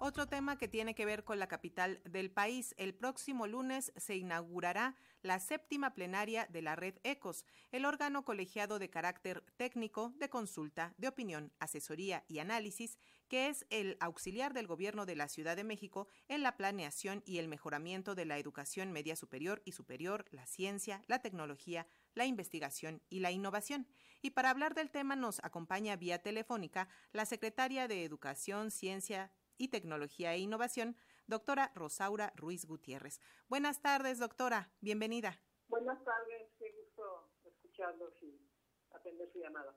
Otro tema que tiene que ver con la capital del país. El próximo lunes se inaugurará la séptima plenaria de la red ECOS, el órgano colegiado de carácter técnico de consulta, de opinión, asesoría y análisis, que es el auxiliar del gobierno de la Ciudad de México en la planeación y el mejoramiento de la educación media superior y superior, la ciencia, la tecnología, la investigación y la innovación. Y para hablar del tema nos acompaña vía telefónica la secretaria de Educación, Ciencia, y Tecnología e Innovación, doctora Rosaura Ruiz Gutiérrez. Buenas tardes, doctora. Bienvenida. Buenas tardes. Qué gusto escucharlos y atender su llamada.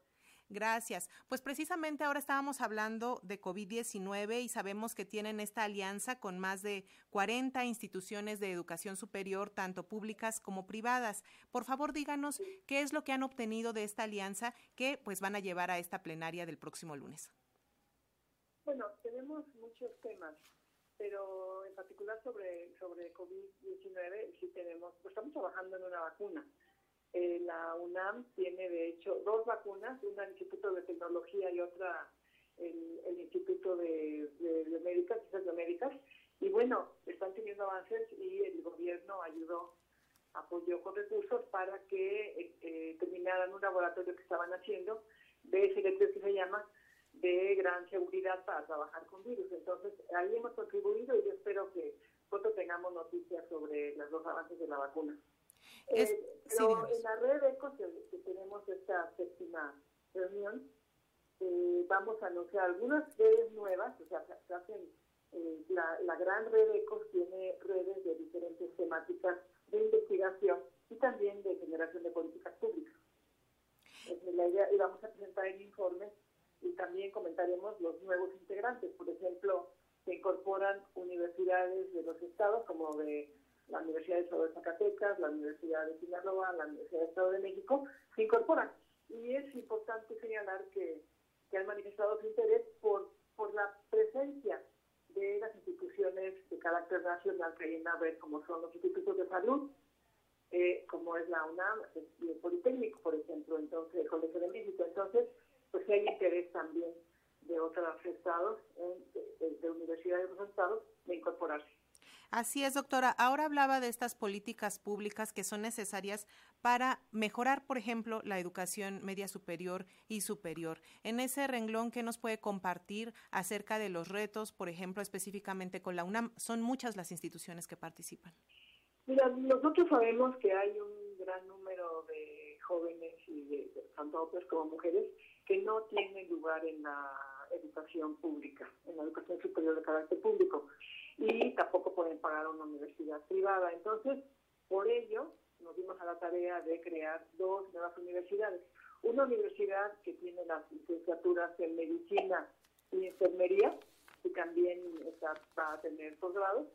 Gracias. Pues precisamente ahora estábamos hablando de COVID-19 y sabemos que tienen esta alianza con más de 40 instituciones de educación superior, tanto públicas como privadas. Por favor, díganos qué es lo que han obtenido de esta alianza que pues van a llevar a esta plenaria del próximo lunes. Bueno, tenemos muchos temas, pero en particular sobre, sobre COVID-19 sí tenemos, pues estamos trabajando en una vacuna. Eh, la UNAM tiene de hecho dos vacunas, una el Instituto de Tecnología y otra el, el Instituto de, de, de Médicas, y bueno, están teniendo avances y el gobierno ayudó, apoyó con recursos para que eh, eh terminaran un laboratorio que estaban haciendo, BSL que se llama, de gran seguridad para trabajar con virus. Entonces, ahí hemos contribuido y yo espero que pronto tengamos noticias sobre los dos avances de la vacuna. Eh, pero en la red ECO, que, tenemos esta séptima reunión, eh, vamos a anunciar algunas redes nuevas, o sea, se hacen, eh, la, la gran red ECO tiene redes de diferentes temáticas de investigación y también de generación de políticas públicas. la idea, y vamos a presentar el informe y también comentaremos los nuevos integrantes. Por ejemplo, se incorporan universidades de los estados, como de la Universidad de Estado de Zacatecas, la Universidad de Sinaloa, la Universidad de Estado de México, se incorporan. Y es importante señalar que, que han manifestado su interés por, por la presencia de las instituciones de carácter nacional que hay en la como son los institutos de salud, eh, como es la UNAM, el Politécnico, por ejemplo, entonces el Colegio de México. Entonces, pues hay interés también de otros estados, de, universidades de otros estados, de incorporarse. Así es, doctora. Ahora hablaba de estas políticas públicas que son necesarias para mejorar, por ejemplo, la educación media superior y superior. En ese renglón, ¿qué nos puede compartir acerca de los retos, por ejemplo, específicamente con la UNAM? Son muchas las instituciones que participan. Mira, nosotros sabemos que hay un gran número de jóvenes y de, tanto hombres como mujeres que no tienen lugar en la educación pública, en la educación superior de carácter público, y tampoco pueden pagar una universidad privada. Entonces, por ello, nos dimos a la tarea de crear dos nuevas universidades. Una universidad que tiene las licenciaturas en medicina y enfermería, y también está, va a tener posgrado,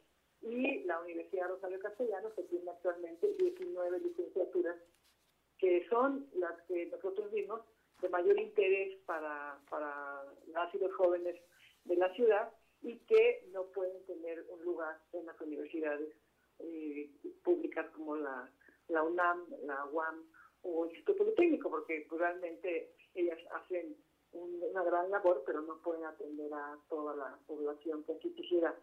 y la Universidad Rosario Castellanos, que tiene actualmente 19 licenciaturas, que son las que nosotros vimos de mayor interés para, para las y los jóvenes de la ciudad y que no pueden tener un lugar en las universidades eh, públicas como la, la UNAM, la UAM o el Instituto Politécnico, porque realmente ellas hacen una gran labor, pero no pueden atender a toda la población que así quisiera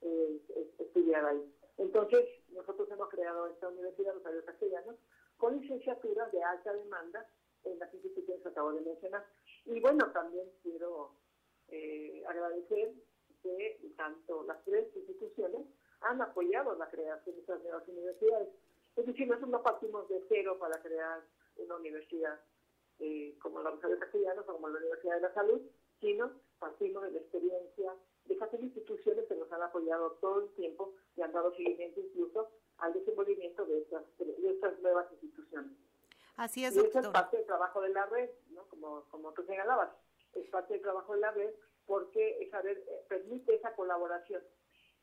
eh, estudiar ahí. Entonces, nosotros hemos creado esta Universidad Rosario Castellanos con licenciaturas de alta demanda instituciones que acabo de mencionar. Y bueno, también quiero eh, agradecer que tanto las tres instituciones han apoyado la creación de estas nuevas universidades. Es decir, nosotros no partimos de cero para crear una universidad eh, como la Universidad de Castellanos o como la Universidad de la Salud, sino partimos de la experiencia de esas instituciones que nos han apoyado todo el tiempo y han dado seguimiento incluso al desenvolvimiento de estas, de estas nuevas instituciones. Así es, y eso es parte del trabajo de la red, ¿no? como, como tú señalabas, es parte del trabajo de la red porque esa red eh, permite esa colaboración.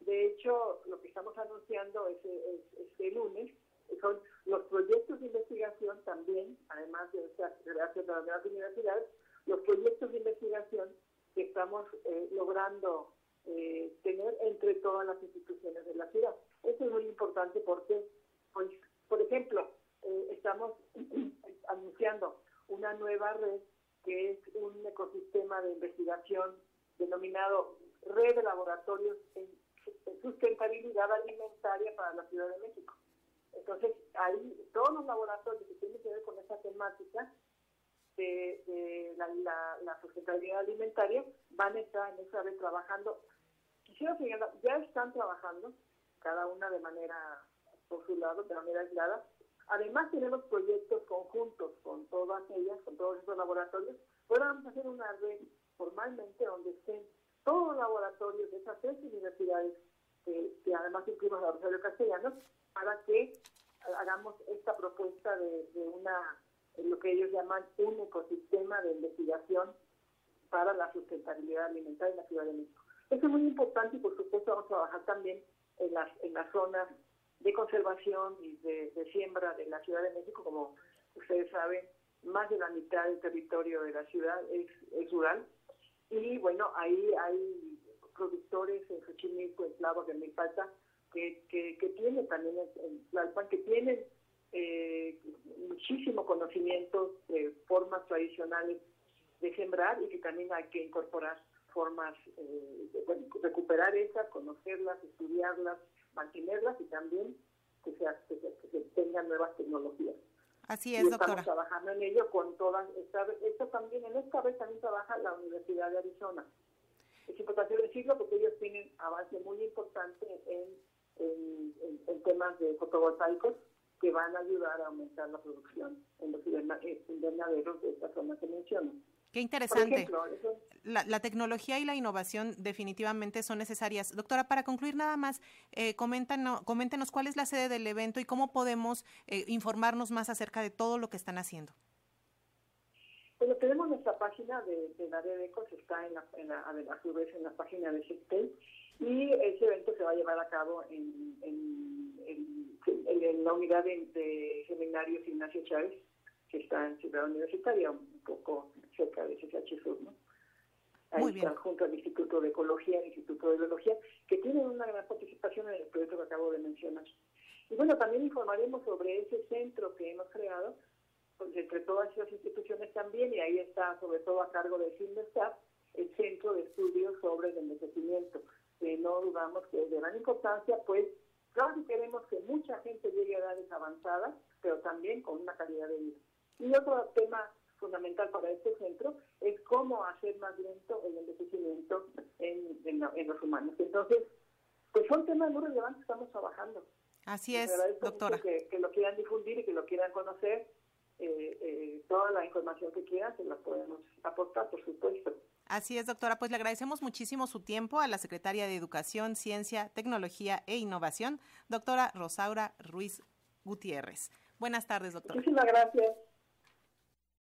De hecho, lo que estamos anunciando este lunes son los proyectos de investigación también, además de esta relación de las universidades, los proyectos de investigación que estamos eh, logrando eh, tener entre todas las instituciones de la ciudad. Eso es muy importante porque, pues, por ejemplo, eh, estamos anunciando una nueva red que es un ecosistema de investigación denominado red de laboratorios en sustentabilidad alimentaria para la Ciudad de México. Entonces, ahí todos los laboratorios que tienen que ver con esa temática de, la, sustentabilidad alimentaria van a estar en esa red trabajando. Quisiera señalar, ya están trabajando, cada una de manera por su lado, de manera aislada. Además, tenemos proyectos conjuntos con todas ellas, con todos esos laboratorios. Podemos hacer una red formalmente donde estén todos los laboratorios de esas tres universidades, que, además incluimos a Rosario Castellanos, para que hagamos esta propuesta de, una, lo que ellos llaman un ecosistema de investigación para la sustentabilidad alimentaria en la Ciudad de México. Eso es muy importante y por supuesto vamos a trabajar también en las, en las zonas de conservación y de, siembra de la Ciudad de México, como ustedes saben, más de la mitad del territorio de la ciudad es, rural. Y bueno, ahí hay productores en Xochimilco, en Slavo, de Milpalta, que, que, que tienen también en Tlalpan, que tienen eh, muchísimo conocimiento de formas tradicionales de sembrar y que también hay que incorporar formas, eh, de, recuperar esas, conocerlas, estudiarlas, mantenerlas y también que, se, tengan nuevas tecnologías. Así es, doctora. Estamos trabajando en ello con todas. esto también, en esta vez también trabaja la Universidad de Arizona. Es importante decirlo porque ellos tienen avance muy importante en, temas de fotovoltaicos que van a ayudar a aumentar la producción en los invernaderos de esta zona que menciono. Qué interesante. la, tecnología y la innovación definitivamente son necesarias. Doctora, para concluir nada más, eh, coméntanos, coméntenos cuál es la sede del evento y cómo podemos eh, informarnos más acerca de todo lo que están haciendo. Bueno, tenemos nuestra página de, la red ECOS, está en la, en la, a su vez en la página de CICTEL, y ese evento se va a llevar a cabo en, en, la unidad de, seminarios Ignacio Chávez, que está en Ciudad Universitaria, un poco cerca de CCH Sur, ¿no? Ahí están junto al Instituto de Ecología, el Instituto de Biología, que tienen una gran participación en el proyecto que acabo de mencionar. Y bueno, también informaremos sobre ese centro que hemos creado, pues, entre todas esas instituciones también, y ahí está sobre todo a cargo del CINDESTAF, el Centro de Estudios sobre el Envejecimiento, no dudamos que es de gran importancia, pues claro que queremos que mucha gente llegue a edades avanzadas, pero también con una calidad de vida. Y otro tema fundamental para este centro es cómo hacer más lento el envejecimiento en, en, los humanos. Entonces, pues son temas muy relevantes que estamos trabajando. Así es, doctora. Que, que, lo quieran difundir y que lo quieran conocer. Eh, eh, toda la información que quieran se la podemos aportar, por supuesto. Así es, doctora. Pues le agradecemos muchísimo su tiempo a la secretaria de Educación, Ciencia, Tecnología e Innovación, doctora Rosaura Ruiz Gutiérrez. Buenas tardes, doctora. Muchísimas gracias.